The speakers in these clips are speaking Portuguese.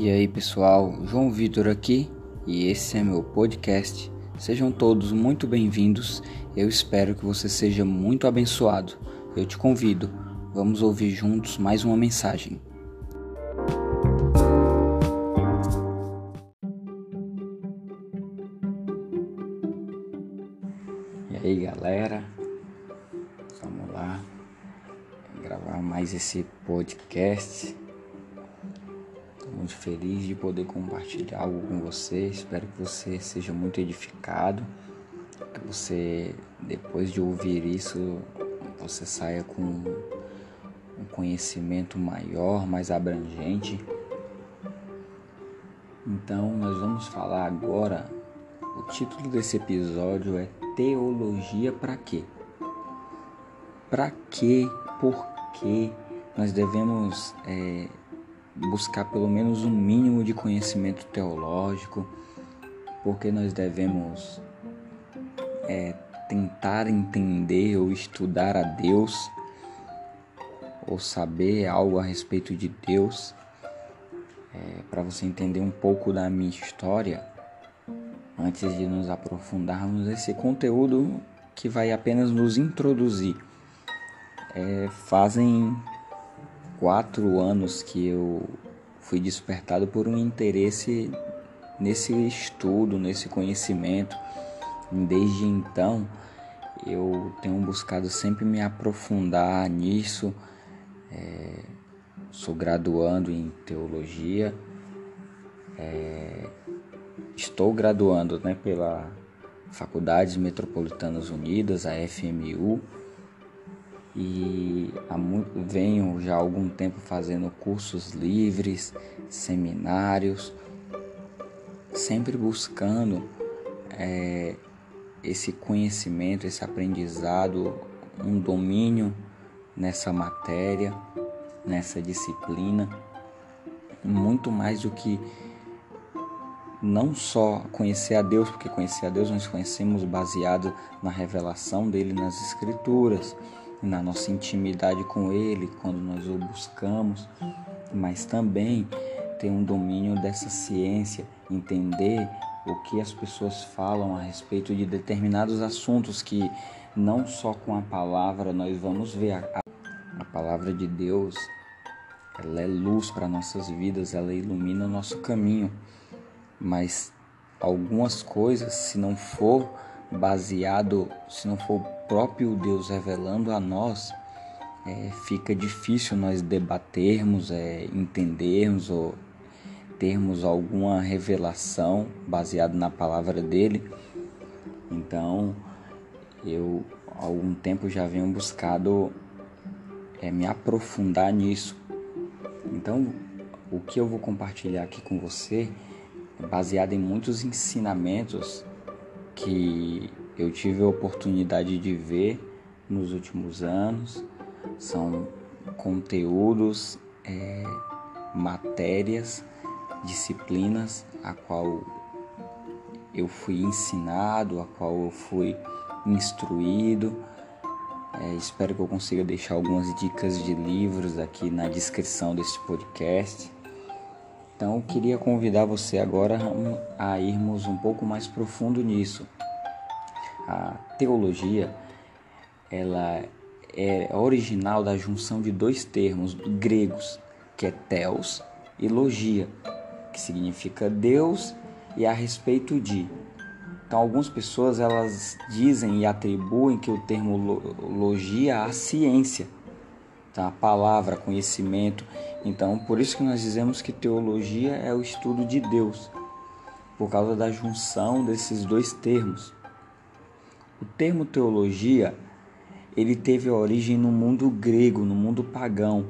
E aí pessoal, João Vitor aqui e esse é meu podcast. Sejam todos muito bem-vindos. Eu espero que você seja muito abençoado. Eu te convido, vamos ouvir juntos mais uma mensagem. E aí galera, vamos lá gravar mais esse podcast muito feliz de poder compartilhar algo com você. Espero que você seja muito edificado, que você, depois de ouvir isso, você saia com um conhecimento maior, mais abrangente. Então, nós vamos falar agora. O título desse episódio é Teologia para quê? Para quê? Por quê? Nós devemos é, buscar pelo menos um mínimo de conhecimento teológico, porque nós devemos é, tentar entender ou estudar a Deus, ou saber algo a respeito de Deus. É, Para você entender um pouco da minha história, antes de nos aprofundarmos nesse conteúdo que vai apenas nos introduzir. É, fazem quatro anos que eu fui despertado por um interesse nesse estudo, nesse conhecimento. Desde então, eu tenho buscado sempre me aprofundar nisso. É, sou graduando em teologia, é, estou graduando né, pela Faculdades Metropolitanas Unidas, a FMU e venho já há algum tempo fazendo cursos livres, seminários, sempre buscando é, esse conhecimento, esse aprendizado, um domínio nessa matéria, nessa disciplina, muito mais do que não só conhecer a Deus, porque conhecer a Deus nós conhecemos baseado na revelação dele nas Escrituras na nossa intimidade com Ele, quando nós o buscamos, mas também ter um domínio dessa ciência, entender o que as pessoas falam a respeito de determinados assuntos que não só com a palavra nós vamos ver a, a palavra de Deus ela é luz para nossas vidas, ela ilumina o nosso caminho, mas algumas coisas, se não for baseado, se não for próprio Deus revelando a nós, é, fica difícil nós debatermos, é, entendermos ou termos alguma revelação baseada na palavra dele. Então, eu há algum tempo já venho buscado é, me aprofundar nisso. Então, o que eu vou compartilhar aqui com você é baseado em muitos ensinamentos que eu tive a oportunidade de ver nos últimos anos. São conteúdos, é, matérias, disciplinas a qual eu fui ensinado, a qual eu fui instruído. É, espero que eu consiga deixar algumas dicas de livros aqui na descrição deste podcast. Então, eu queria convidar você agora a irmos um pouco mais profundo nisso a teologia ela é original da junção de dois termos gregos, que é theos e logia, que significa Deus e a respeito de. Então, algumas pessoas elas dizem e atribuem que o termo logia à ciência, tá? a palavra, conhecimento. Então, por isso que nós dizemos que teologia é o estudo de Deus, por causa da junção desses dois termos. O termo teologia, ele teve origem no mundo grego, no mundo pagão,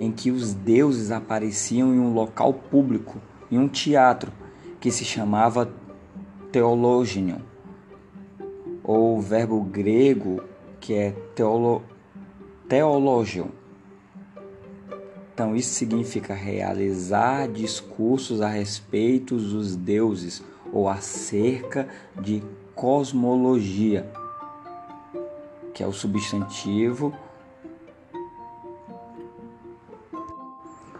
em que os deuses apareciam em um local público, em um teatro que se chamava teologenion, ou o verbo grego que é teolo, teologion. Então isso significa realizar discursos a respeito dos deuses ou acerca de cosmologia, que é o substantivo.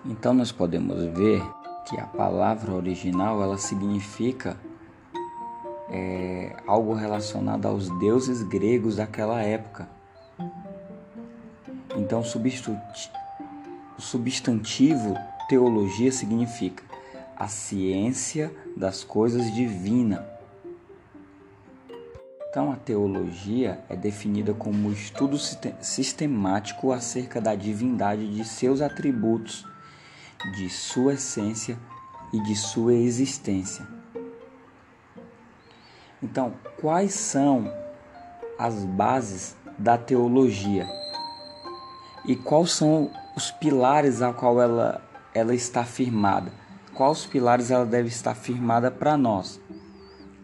Então nós podemos ver que a palavra original ela significa é, algo relacionado aos deuses gregos daquela época. Então, o substantivo teologia significa a ciência das coisas divinas. Então, a teologia é definida como o estudo sistemático acerca da divindade de seus atributos, de sua essência e de sua existência. Então, quais são as bases da teologia? E quais são os pilares a qual ela, ela está firmada? Quais pilares ela deve estar firmada para nós?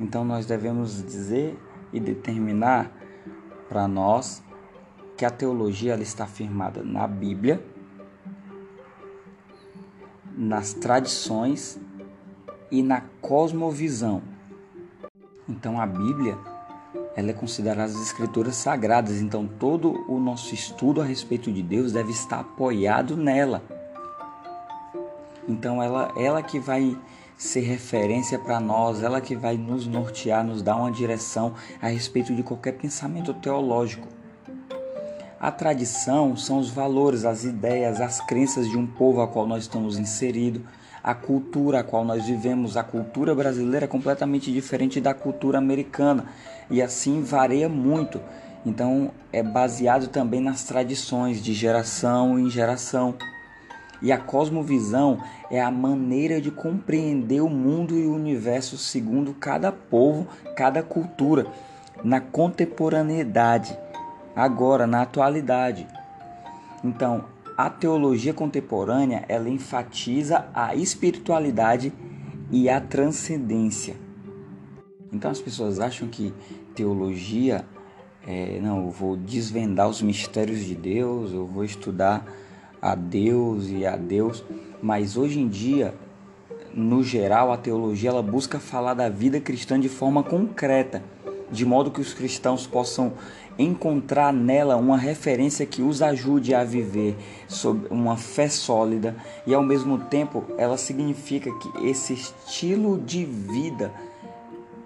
Então, nós devemos dizer e determinar para nós que a teologia ela está firmada na Bíblia, nas tradições e na cosmovisão. Então a Bíblia ela é considerada as escrituras sagradas, então todo o nosso estudo a respeito de Deus deve estar apoiado nela. Então ela ela que vai ser referência para nós, ela que vai nos nortear, nos dar uma direção a respeito de qualquer pensamento teológico. A tradição são os valores, as ideias, as crenças de um povo a qual nós estamos inseridos, a cultura a qual nós vivemos. A cultura brasileira é completamente diferente da cultura americana e assim varia muito. Então é baseado também nas tradições de geração em geração. E a cosmovisão é a maneira de compreender o mundo e o universo segundo cada povo, cada cultura, na contemporaneidade, agora, na atualidade. Então, a teologia contemporânea ela enfatiza a espiritualidade e a transcendência. Então as pessoas acham que teologia é, não, eu vou desvendar os mistérios de Deus, eu vou estudar a Deus e a Deus, mas hoje em dia, no geral, a teologia ela busca falar da vida cristã de forma concreta, de modo que os cristãos possam encontrar nela uma referência que os ajude a viver sob uma fé sólida. E ao mesmo tempo ela significa que esse estilo de vida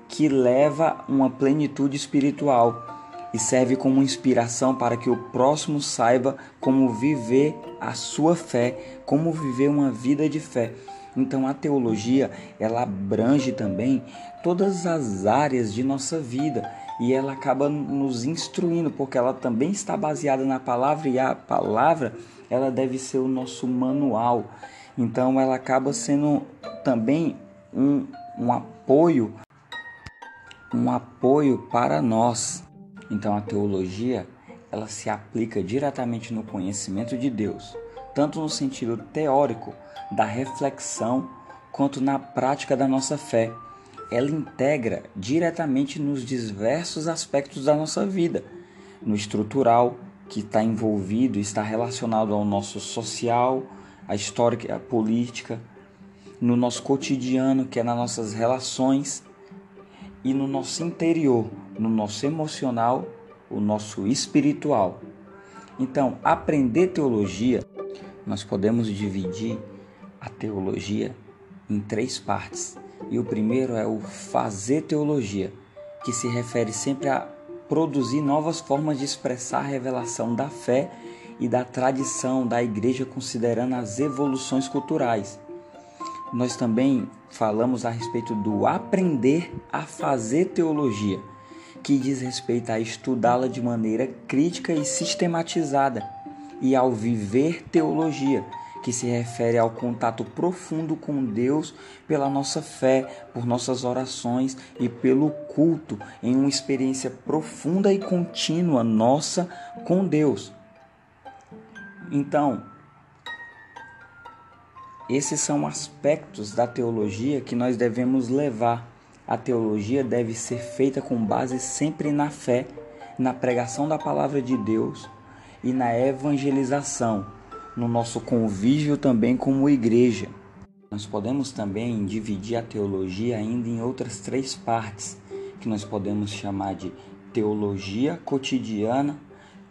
que leva uma plenitude espiritual e serve como inspiração para que o próximo saiba como viver a sua fé, como viver uma vida de fé. Então a teologia, ela abrange também todas as áreas de nossa vida e ela acaba nos instruindo, porque ela também está baseada na palavra e a palavra, ela deve ser o nosso manual. Então ela acaba sendo também um, um apoio um apoio para nós então a teologia, ela se aplica diretamente no conhecimento de Deus, tanto no sentido teórico da reflexão quanto na prática da nossa fé. Ela integra diretamente nos diversos aspectos da nossa vida, no estrutural, que está envolvido, está relacionado ao nosso social, a história, a política, no nosso cotidiano, que é nas nossas relações, e no nosso interior, no nosso emocional, o nosso espiritual. Então, aprender teologia, nós podemos dividir a teologia em três partes. E o primeiro é o fazer teologia, que se refere sempre a produzir novas formas de expressar a revelação da fé e da tradição da igreja, considerando as evoluções culturais nós também falamos a respeito do aprender a fazer teologia, que diz respeito a estudá-la de maneira crítica e sistematizada, e ao viver teologia, que se refere ao contato profundo com Deus pela nossa fé, por nossas orações e pelo culto, em uma experiência profunda e contínua nossa com Deus. Então, esses são aspectos da teologia que nós devemos levar. A teologia deve ser feita com base sempre na fé, na pregação da palavra de Deus e na evangelização, no nosso convívio também como igreja. Nós podemos também dividir a teologia ainda em outras três partes, que nós podemos chamar de teologia cotidiana,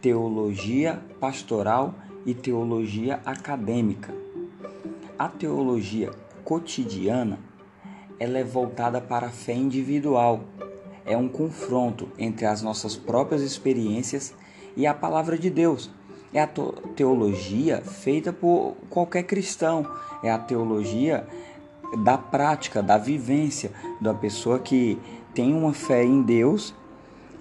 teologia pastoral e teologia acadêmica. A teologia cotidiana, ela é voltada para a fé individual. É um confronto entre as nossas próprias experiências e a palavra de Deus. É a teologia feita por qualquer cristão. É a teologia da prática, da vivência, da pessoa que tem uma fé em Deus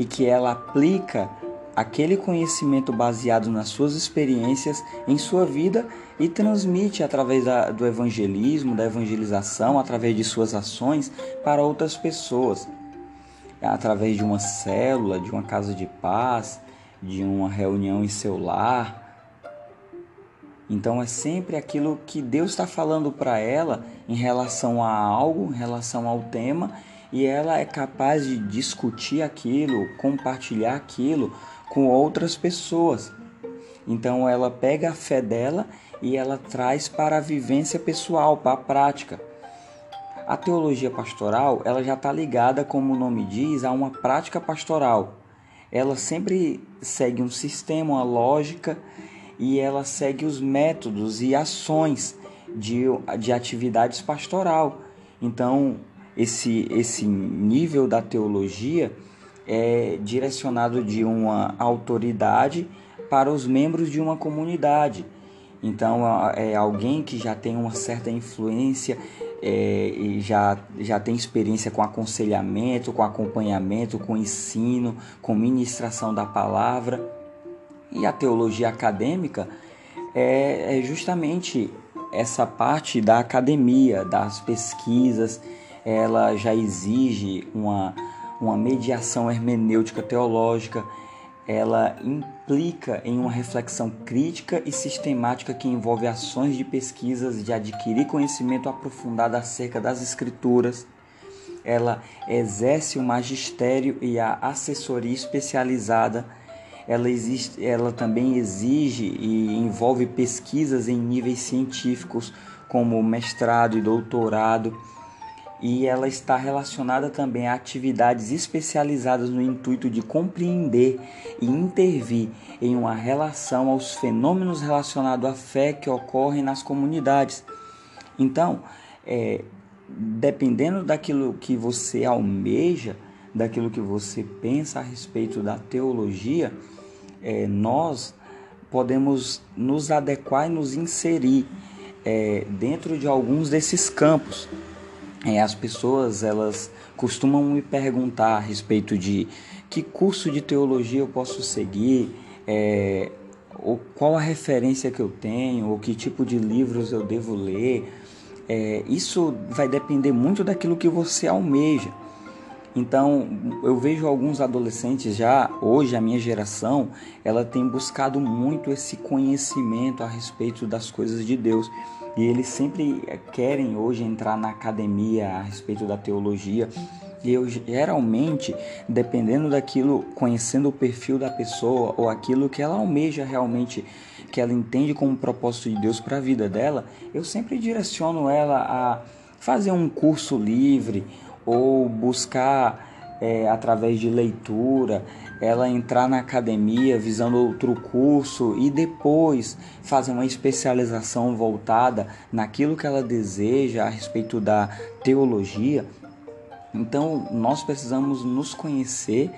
e que ela aplica aquele conhecimento baseado nas suas experiências em sua vida e transmite através da, do evangelismo, da evangelização, através de suas ações para outras pessoas, através de uma célula, de uma casa de paz, de uma reunião em seu lar. Então é sempre aquilo que Deus está falando para ela em relação a algo, em relação ao tema, e ela é capaz de discutir aquilo, compartilhar aquilo com outras pessoas. Então ela pega a fé dela e ela traz para a vivência pessoal, para a prática. A teologia pastoral, ela já está ligada, como o nome diz, a uma prática pastoral. Ela sempre segue um sistema, uma lógica e ela segue os métodos e ações de, de atividades pastoral. Então, esse, esse nível da teologia é direcionado de uma autoridade para os membros de uma comunidade. Então, é alguém que já tem uma certa influência é, e já, já tem experiência com aconselhamento, com acompanhamento, com ensino, com ministração da palavra. E a teologia acadêmica é, é justamente essa parte da academia, das pesquisas, ela já exige uma uma mediação hermenêutica teológica, ela implica em uma reflexão crítica e sistemática que envolve ações de pesquisas de adquirir conhecimento aprofundado acerca das escrituras. Ela exerce o magistério e a assessoria especializada. Ela, existe, ela também exige e envolve pesquisas em níveis científicos, como mestrado e doutorado e ela está relacionada também a atividades especializadas no intuito de compreender e intervir em uma relação aos fenômenos relacionados à fé que ocorrem nas comunidades. Então, é, dependendo daquilo que você almeja, daquilo que você pensa a respeito da teologia, é, nós podemos nos adequar e nos inserir é, dentro de alguns desses campos é, as pessoas elas costumam me perguntar a respeito de que curso de teologia eu posso seguir, é, ou qual a referência que eu tenho, ou que tipo de livros eu devo ler. É, isso vai depender muito daquilo que você almeja. Então, eu vejo alguns adolescentes já, hoje a minha geração, ela tem buscado muito esse conhecimento a respeito das coisas de Deus. E eles sempre querem hoje entrar na academia a respeito da teologia. E eu geralmente, dependendo daquilo, conhecendo o perfil da pessoa ou aquilo que ela almeja realmente, que ela entende como propósito de Deus para a vida dela, eu sempre direciono ela a fazer um curso livre ou buscar é, através de leitura, ela entrar na academia visando outro curso e depois fazer uma especialização voltada naquilo que ela deseja a respeito da teologia. Então, nós precisamos nos conhecer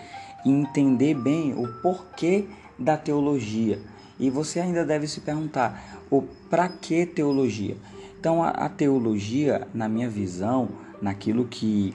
e entender bem o porquê da teologia. E você ainda deve se perguntar: o para que teologia? Então, a, a teologia, na minha visão, naquilo que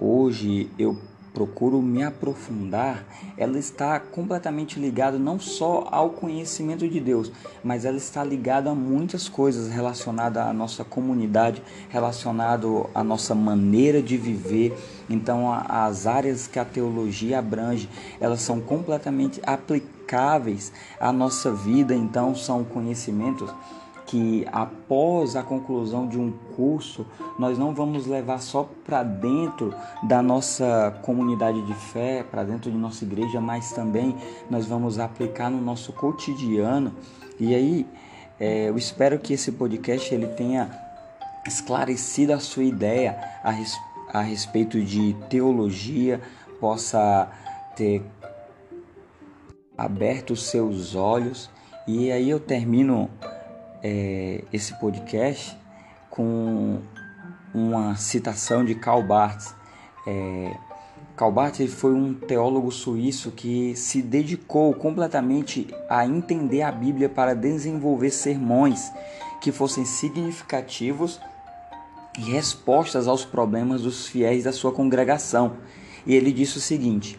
hoje eu procuro me aprofundar, ela está completamente ligada não só ao conhecimento de Deus, mas ela está ligada a muitas coisas relacionadas à nossa comunidade, relacionado à nossa maneira de viver. Então, as áreas que a teologia abrange, elas são completamente aplicáveis à nossa vida. Então, são conhecimentos que após a conclusão de um curso, nós não vamos levar só para dentro da nossa comunidade de fé, para dentro de nossa igreja, mas também nós vamos aplicar no nosso cotidiano. E aí, é, eu espero que esse podcast ele tenha esclarecido a sua ideia a, res, a respeito de teologia, possa ter aberto os seus olhos. E aí eu termino é, esse podcast com uma citação de Karl Barth. É, Karl foi um teólogo suíço que se dedicou completamente a entender a Bíblia para desenvolver sermões que fossem significativos e respostas aos problemas dos fiéis da sua congregação. E ele disse o seguinte: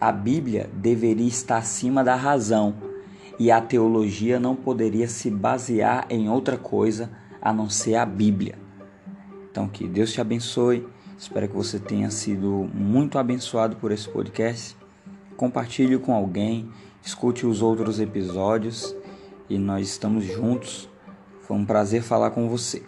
a Bíblia deveria estar acima da razão e a teologia não poderia se basear em outra coisa a não ser a Bíblia. Então, que Deus te abençoe Espero que você tenha sido muito abençoado por esse podcast. Compartilhe com alguém, escute os outros episódios e nós estamos juntos. Foi um prazer falar com você.